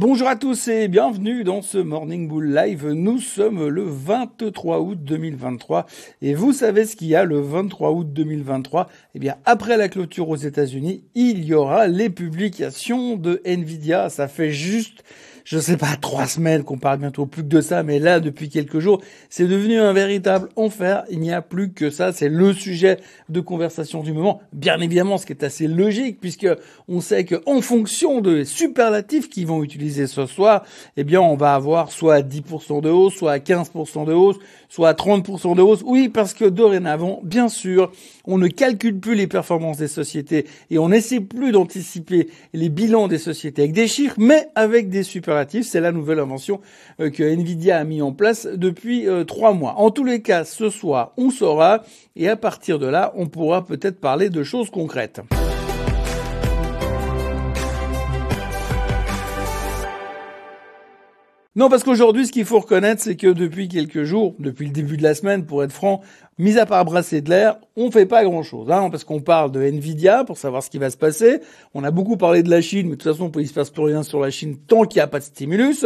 Bonjour à tous et bienvenue dans ce Morning Bull Live. Nous sommes le 23 août 2023 et vous savez ce qu'il y a le 23 août 2023 Eh bien, après la clôture aux États-Unis, il y aura les publications de Nvidia. Ça fait juste je sais pas, trois semaines qu'on parle bientôt plus que de ça, mais là, depuis quelques jours, c'est devenu un véritable enfer. Il n'y a plus que ça. C'est le sujet de conversation du moment. Bien évidemment, ce qui est assez logique, puisque on sait que en fonction des superlatifs qu'ils vont utiliser ce soir, eh bien, on va avoir soit 10% de hausse, soit 15% de hausse, soit 30% de hausse. Oui, parce que dorénavant, bien sûr, on ne calcule plus les performances des sociétés et on n'essaie plus d'anticiper les bilans des sociétés avec des chiffres, mais avec des superlatifs. C'est la nouvelle invention euh, que Nvidia a mis en place depuis euh, trois mois. En tous les cas, ce soir, on saura et à partir de là, on pourra peut-être parler de choses concrètes. Non, parce qu'aujourd'hui, ce qu'il faut reconnaître, c'est que depuis quelques jours, depuis le début de la semaine, pour être franc, mis à part brasser de l'air, on fait pas grand-chose, hein, parce qu'on parle de Nvidia pour savoir ce qui va se passer. On a beaucoup parlé de la Chine, mais de toute façon, il se passe plus rien sur la Chine tant qu'il n'y a pas de stimulus.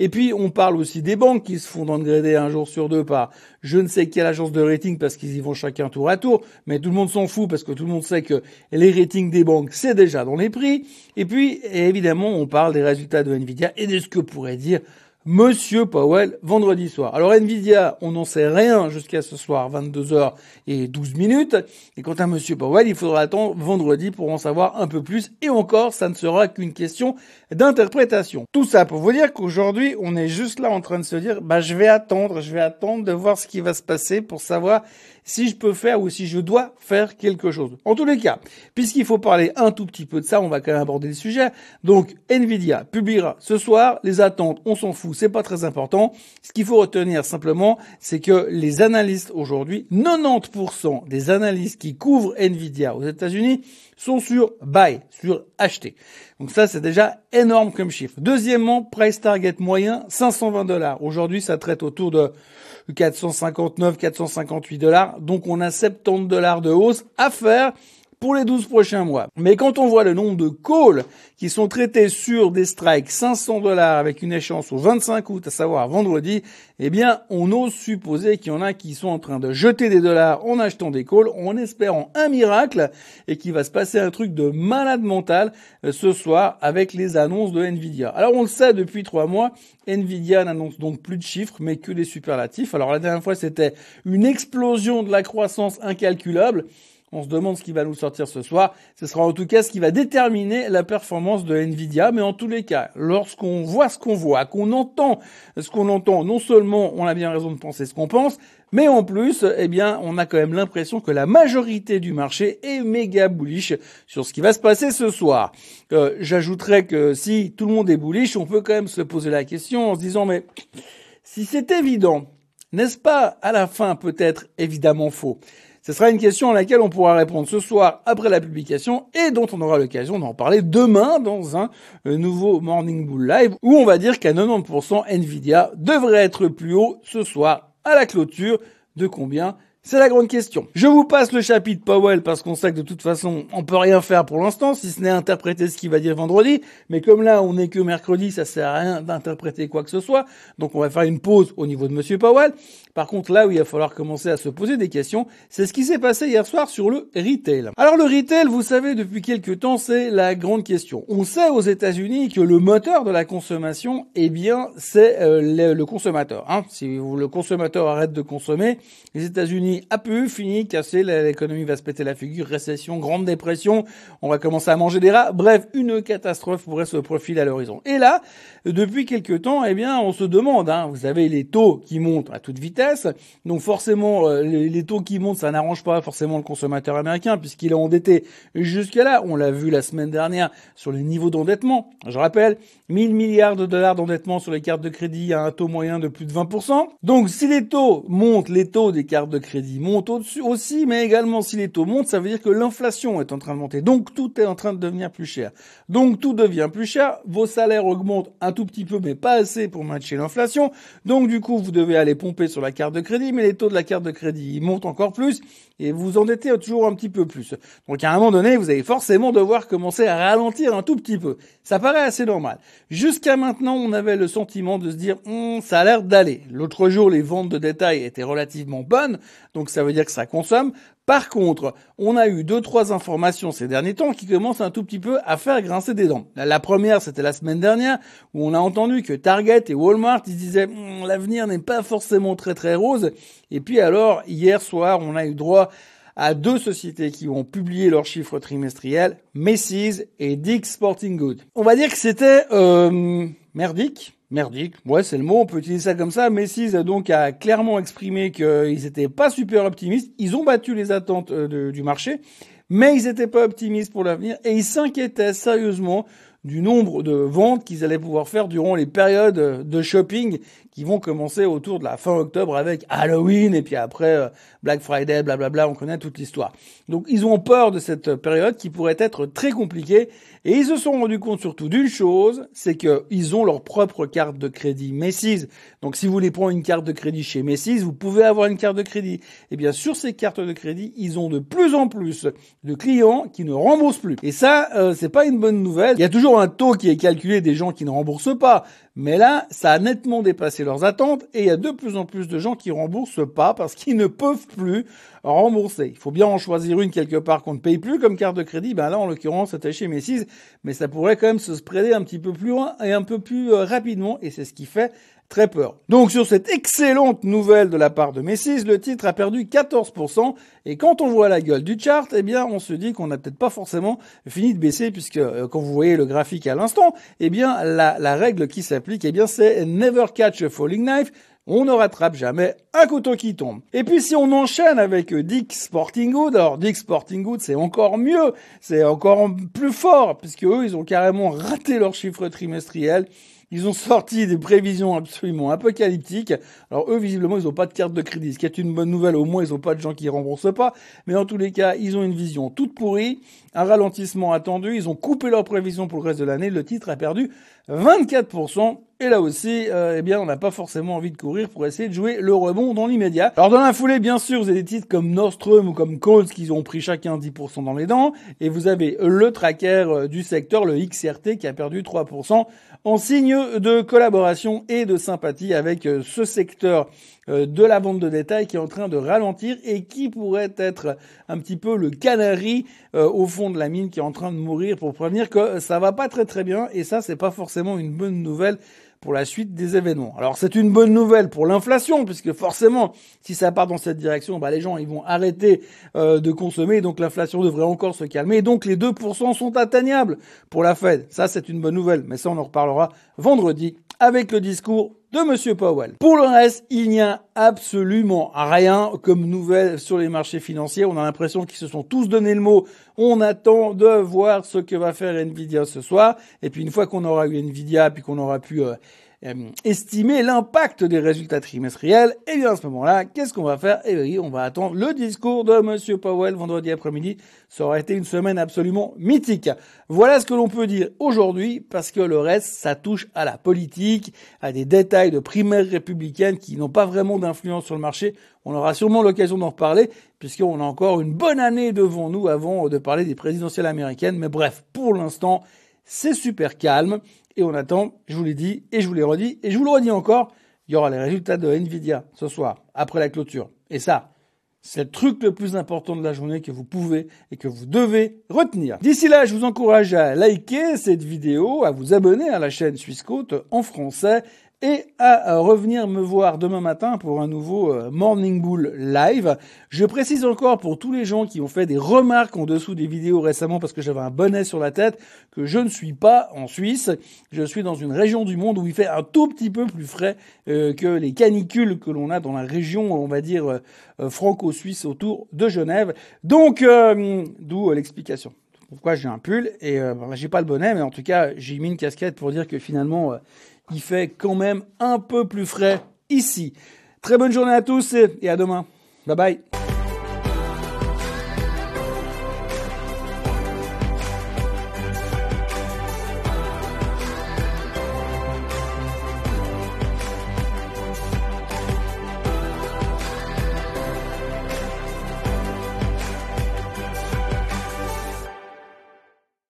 Et puis, on parle aussi des banques qui se font downgrader un jour sur deux par je ne sais quelle agence de rating parce qu'ils y vont chacun tour à tour, mais tout le monde s'en fout parce que tout le monde sait que les ratings des banques, c'est déjà dans les prix. Et puis, évidemment, on parle des résultats de Nvidia et de ce que pourrait dire Monsieur Powell vendredi soir. Alors Nvidia, on n'en sait rien jusqu'à ce soir, 22h et 12 minutes. Et quant à Monsieur Powell, il faudra attendre vendredi pour en savoir un peu plus. Et encore, ça ne sera qu'une question d'interprétation. Tout ça pour vous dire qu'aujourd'hui, on est juste là en train de se dire, bah, je vais attendre, je vais attendre de voir ce qui va se passer pour savoir si je peux faire ou si je dois faire quelque chose. En tous les cas, puisqu'il faut parler un tout petit peu de ça, on va quand même aborder le sujet. Donc, Nvidia publiera ce soir les attentes, on s'en fout, c'est pas très important. Ce qu'il faut retenir simplement, c'est que les analystes aujourd'hui, 90% des analystes qui couvrent Nvidia aux États-Unis sont sur buy, sur acheter. Donc ça, c'est déjà énorme comme chiffre. Deuxièmement, price target moyen, 520 dollars. Aujourd'hui, ça traite autour de 459, 458 dollars. Donc on a 70 dollars de hausse à faire pour les 12 prochains mois. Mais quand on voit le nombre de calls qui sont traités sur des strikes 500 dollars avec une échéance au 25 août, à savoir vendredi, eh bien, on ose supposer qu'il y en a qui sont en train de jeter des dollars en achetant des calls, en espérant un miracle et qu'il va se passer un truc de malade mental euh, ce soir avec les annonces de Nvidia. Alors, on le sait depuis trois mois, Nvidia n'annonce donc plus de chiffres, mais que des superlatifs. Alors, la dernière fois, c'était une explosion de la croissance incalculable. On se demande ce qui va nous sortir ce soir. Ce sera en tout cas ce qui va déterminer la performance de Nvidia. Mais en tous les cas, lorsqu'on voit ce qu'on voit, qu'on entend ce qu'on entend, non seulement on a bien raison de penser ce qu'on pense, mais en plus, eh bien, on a quand même l'impression que la majorité du marché est méga bullish sur ce qui va se passer ce soir. Euh, J'ajouterais que si tout le monde est bullish, on peut quand même se poser la question en se disant, mais si c'est évident, n'est-ce pas à la fin peut-être évidemment faux? Ce sera une question à laquelle on pourra répondre ce soir après la publication et dont on aura l'occasion d'en parler demain dans un euh, nouveau Morning Bull Live où on va dire qu'à 90% Nvidia devrait être plus haut ce soir à la clôture. De combien c'est la grande question. Je vous passe le chapitre Powell parce qu'on sait que de toute façon, on peut rien faire pour l'instant, si ce n'est interpréter ce qu'il va dire vendredi. Mais comme là, on n'est que mercredi, ça sert à rien d'interpréter quoi que ce soit. Donc on va faire une pause au niveau de Monsieur Powell. Par contre, là où il va falloir commencer à se poser des questions, c'est ce qui s'est passé hier soir sur le retail. Alors le retail, vous savez, depuis quelques temps, c'est la grande question. On sait aux États-Unis que le moteur de la consommation, eh bien, c'est euh, le, consommateur. Hein. Si le consommateur arrête de consommer, les États-Unis a peu, fini, cassé, l'économie va se péter la figure, récession, grande dépression, on va commencer à manger des rats. Bref, une catastrophe pourrait se profiler à l'horizon. Et là, depuis quelques temps, eh bien, on se demande, hein, vous savez, les taux qui montent à toute vitesse, donc forcément, euh, les, taux qui montent, ça n'arrange pas forcément le consommateur américain, puisqu'il est endetté jusqu'à là. On l'a vu la semaine dernière sur les niveaux d'endettement. Je rappelle, 1000 milliards de dollars d'endettement sur les cartes de crédit à un taux moyen de plus de 20%. Donc, si les taux montent, les taux des cartes de crédit crédit monte au-dessus aussi, mais également si les taux montent, ça veut dire que l'inflation est en train de monter. Donc tout est en train de devenir plus cher. Donc tout devient plus cher, vos salaires augmentent un tout petit peu, mais pas assez pour matcher l'inflation. Donc du coup, vous devez aller pomper sur la carte de crédit, mais les taux de la carte de crédit montent encore plus et vous endettez toujours un petit peu plus. Donc à un moment donné, vous allez forcément devoir commencer à ralentir un tout petit peu. Ça paraît assez normal. Jusqu'à maintenant, on avait le sentiment de se dire, hum, ça a l'air d'aller. L'autre jour, les ventes de détail étaient relativement bonnes, donc ça veut dire que ça consomme. Par contre, on a eu deux, trois informations ces derniers temps qui commencent un tout petit peu à faire grincer des dents. La première, c'était la semaine dernière, où on a entendu que Target et Walmart, ils disaient, hum, l'avenir n'est pas forcément très très rose. Et puis alors, hier soir, on a eu droit à deux sociétés qui ont publié leurs chiffres trimestriels, Macy's et Dick's Sporting Goods. On va dire que c'était euh, merdique, merdique, ouais c'est le mot, on peut utiliser ça comme ça. Macy's donc a clairement exprimé qu'ils n'étaient pas super optimistes. Ils ont battu les attentes euh, du marché, mais ils n'étaient pas optimistes pour l'avenir et ils s'inquiétaient sérieusement du nombre de ventes qu'ils allaient pouvoir faire durant les périodes de shopping qui vont commencer autour de la fin octobre avec Halloween et puis après euh, Black Friday, blablabla, on connaît toute l'histoire. Donc ils ont peur de cette période qui pourrait être très compliquée et ils se sont rendus compte surtout d'une chose, c'est qu'ils ont leur propre carte de crédit Macy's. Donc si vous voulez prendre une carte de crédit chez Macy's, vous pouvez avoir une carte de crédit. Et bien sur ces cartes de crédit, ils ont de plus en plus de clients qui ne remboursent plus. Et ça, euh, c'est pas une bonne nouvelle. Il y a toujours un taux qui est calculé des gens qui ne remboursent pas. Mais là, ça a nettement dépassé leurs attentes et il y a de plus en plus de gens qui remboursent pas parce qu'ils ne peuvent plus rembourser. Il faut bien en choisir une quelque part qu'on ne paye plus comme carte de crédit. Ben là, en l'occurrence, c'était chez Messis, mais ça pourrait quand même se spreader un petit peu plus loin et un peu plus euh, rapidement et c'est ce qui fait très peur. Donc sur cette excellente nouvelle de la part de Messis, le titre a perdu 14% et quand on voit la gueule du chart, eh bien on se dit qu'on n'a peut-être pas forcément fini de baisser puisque euh, quand vous voyez le graphique à l'instant, eh bien la, la règle qui s'applique, eh bien c'est never catch a falling knife, on ne rattrape jamais un couteau qui tombe. Et puis si on enchaîne avec Dick Sporting Good, alors Dick Sporting Good c'est encore mieux, c'est encore plus fort, puisque eux ils ont carrément raté leur chiffre trimestriel. Ils ont sorti des prévisions absolument apocalyptiques. Alors eux, visiblement, ils n'ont pas de carte de crédit, ce qui est une bonne nouvelle. Au moins, ils n'ont pas de gens qui remboursent pas. Mais en tous les cas, ils ont une vision toute pourrie, un ralentissement attendu. Ils ont coupé leurs prévisions pour le reste de l'année. Le titre a perdu 24%. Et là aussi, euh, eh bien, on n'a pas forcément envie de courir pour essayer de jouer le rebond dans l'immédiat. Alors dans la foulée, bien sûr, vous avez des titres comme Nordstrom ou comme Coles qui ont pris chacun 10% dans les dents. Et vous avez le tracker euh, du secteur, le XRT, qui a perdu 3% en signe de collaboration et de sympathie avec euh, ce secteur de la vente de détail qui est en train de ralentir et qui pourrait être un petit peu le canari au fond de la mine qui est en train de mourir pour prévenir que ça va pas très très bien et ça c'est pas forcément une bonne nouvelle pour la suite des événements. Alors c'est une bonne nouvelle pour l'inflation, puisque forcément, si ça part dans cette direction, bah, les gens ils vont arrêter euh, de consommer, donc l'inflation devrait encore se calmer. Donc les 2% sont atteignables pour la Fed. Ça c'est une bonne nouvelle, mais ça on en reparlera vendredi avec le discours de Monsieur Powell. Pour le reste, il n'y a absolument rien comme nouvelle sur les marchés financiers. On a l'impression qu'ils se sont tous donné le mot. On attend de voir ce que va faire Nvidia ce soir. Et puis une fois qu'on aura eu Nvidia, puis qu'on aura pu euh, estimer l'impact des résultats trimestriels, et eh bien à ce moment-là, qu'est-ce qu'on va faire? Eh bien, on va attendre le discours de Monsieur Powell vendredi après-midi. Ça aura été une semaine absolument mythique. Voilà ce que l'on peut dire aujourd'hui, parce que le reste, ça touche à la politique, à des détails de primaires républicaines qui n'ont pas vraiment d'influence sur le marché. On aura sûrement l'occasion d'en reparler, puisqu'on a encore une bonne année devant nous avant de parler des présidentielles américaines. Mais bref, pour l'instant, c'est super calme. Et on attend, je vous l'ai dit, et je vous l'ai redit, et je vous le redis encore, il y aura les résultats de Nvidia ce soir, après la clôture. Et ça, c'est le truc le plus important de la journée que vous pouvez et que vous devez retenir. D'ici là, je vous encourage à liker cette vidéo, à vous abonner à la chaîne Suisse Côte en français et à revenir me voir demain matin pour un nouveau euh, Morning Bull live. Je précise encore pour tous les gens qui ont fait des remarques en dessous des vidéos récemment parce que j'avais un bonnet sur la tête que je ne suis pas en Suisse. Je suis dans une région du monde où il fait un tout petit peu plus frais euh, que les canicules que l'on a dans la région, on va dire, euh, franco-suisse autour de Genève. Donc, d'où l'explication pourquoi j'ai un pull et euh, j'ai pas le bonnet, mais en tout cas j'ai mis une casquette pour dire que finalement il fait quand même un peu plus frais ici. Très bonne journée à tous et à demain. Bye bye.